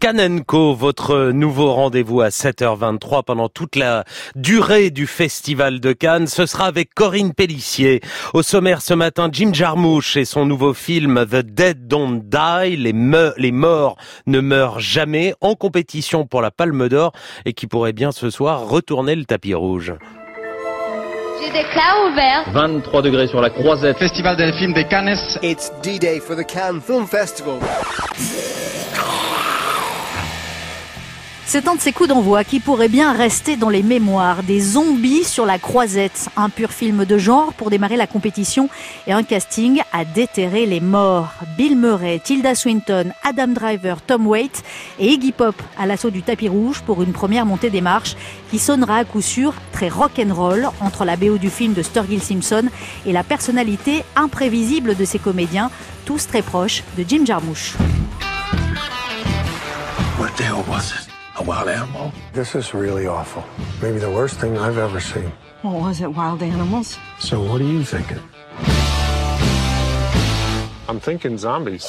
Canenco, votre nouveau rendez-vous à 7h23 pendant toute la durée du Festival de Cannes. Ce sera avec Corinne Pellissier. Au sommaire ce matin, Jim Jarmusch et son nouveau film The Dead Don't Die, les, les morts ne meurent jamais, en compétition pour la Palme d'Or et qui pourrait bien ce soir retourner le tapis rouge. J'ai des clouds ouverts. 23 degrés sur la croisette. Festival des films des Cannes. It's D-Day for the Cannes Film Festival. C'est un de ces coups d'envoi qui pourrait bien rester dans les mémoires. Des zombies sur la croisette. Un pur film de genre pour démarrer la compétition et un casting à déterrer les morts. Bill Murray, Tilda Swinton, Adam Driver, Tom Waits et Iggy Pop à l'assaut du tapis rouge pour une première montée des marches qui sonnera à coup sûr très rock'n'roll entre la BO du film de Sturgill Simpson et la personnalité imprévisible de ses comédiens, tous très proches de Jim Jarmusch. A wild animal? This is really awful. Maybe the worst thing I've ever seen. Well, was it wild animals? So what are you thinking? I'm thinking zombies.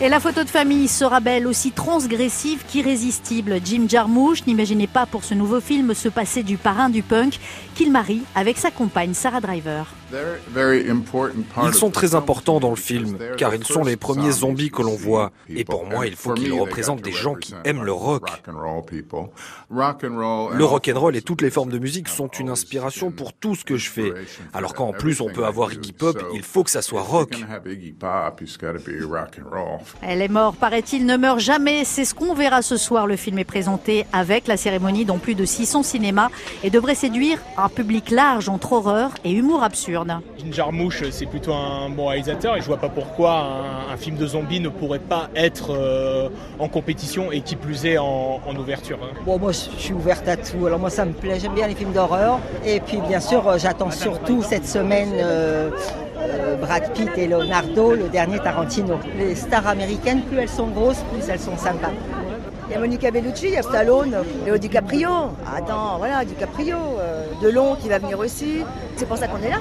Et la photo de famille sera belle, aussi transgressive qu'irrésistible. Jim Jarmusch n'imaginait pas pour ce nouveau film se passer du parrain du punk qu'il marie avec sa compagne Sarah Driver. Ils sont très importants dans le film, car ils sont les premiers zombies que l'on voit. Et pour moi, il faut qu'ils représentent des gens qui aiment le rock. Le rock and roll et toutes les formes de musique sont une inspiration pour tout ce que je fais. Alors qu'en plus on peut avoir Iggy Pop, il faut que ça soit rock. Elle est morte, paraît-il, ne meurt jamais. C'est ce qu'on verra ce soir. Le film est présenté avec la cérémonie dans plus de 600 cinémas et devrait séduire un public large entre horreur et humour absurde. Ginger Mouche, c'est plutôt un bon réalisateur et je vois pas pourquoi un, film de zombies ne pourrait pas être euh, en compétition et qui plus est en, ouverture. Hein. Bon, moi je suis ouverte à tout. Alors moi ça me plaît, j'aime bien les films d'horreur. Et puis bien sûr, euh, j'attends surtout cette semaine. Euh, Brad Pitt et Leonardo, le dernier Tarantino. Les stars américaines, plus elles sont grosses, plus elles sont sympas. Il y a Monica Bellucci, il y a Stallone, Léo DiCaprio. Attends, voilà, DiCaprio. Delon qui va venir aussi. C'est pour ça qu'on est là.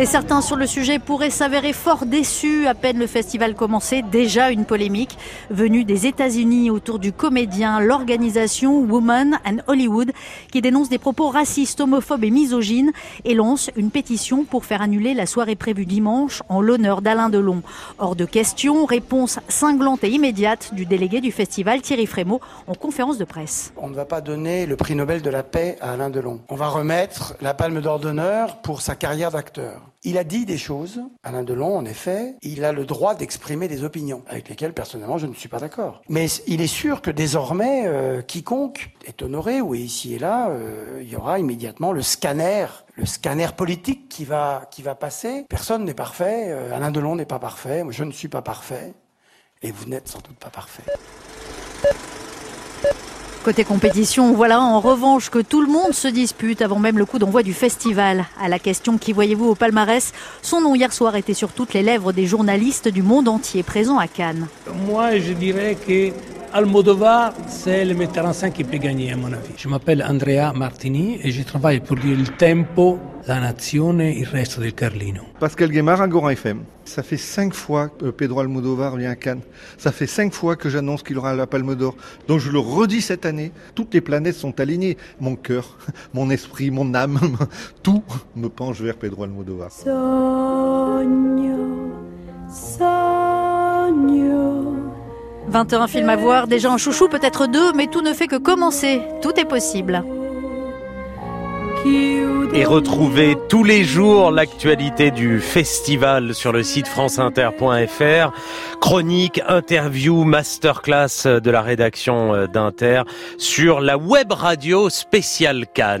Et certains sur le sujet pourraient s'avérer fort déçus à peine le festival commencé. Déjà une polémique venue des États-Unis autour du comédien, l'organisation Women and Hollywood, qui dénonce des propos racistes, homophobes et misogynes et lance une pétition pour faire annuler la soirée prévue dimanche en l'honneur d'Alain Delon. Hors de question, réponse cinglante et immédiate du délégué du festival Thierry Frémaux en conférence de presse. On ne va pas donner le prix Nobel de la paix à Alain Delon. On va remettre la palme d'or d'honneur pour sa carrière d'acteur. Il a dit des choses, Alain Delon en effet, il a le droit d'exprimer des opinions avec lesquelles personnellement je ne suis pas d'accord. Mais il est sûr que désormais, euh, quiconque est honoré ou est ici et là, euh, il y aura immédiatement le scanner, le scanner politique qui va, qui va passer. Personne n'est parfait, euh, Alain Delon n'est pas parfait, je ne suis pas parfait, et vous n'êtes sans doute pas parfait. Côté compétition, voilà en revanche que tout le monde se dispute avant même le coup d'envoi du festival. À la question qui voyez-vous au palmarès, son nom hier soir était sur toutes les lèvres des journalistes du monde entier présents à Cannes. Moi, je dirais que Almodovar, c'est le metteur en scène qui peut gagner, à mon avis. Je m'appelle Andrea Martini et je travaille pour le Tempo, La Nazione, il reste del Carlino. Pascal Guémard, Agora FM. Ça fait cinq fois que Pedro Almodovar vient à Cannes. Ça fait cinq fois que j'annonce qu'il aura la Palme d'Or. Donc je le redis cette année. Toutes les planètes sont alignées. Mon cœur, mon esprit, mon âme, tout me penche vers Pedro Almodovar. 21 films à voir, déjà un chouchou, peut-être deux, mais tout ne fait que commencer. Tout est possible. Et retrouvez tous les jours l'actualité du festival sur le site franceinter.fr. Chronique, interview, masterclass de la rédaction d'Inter sur la web radio spéciale Cannes.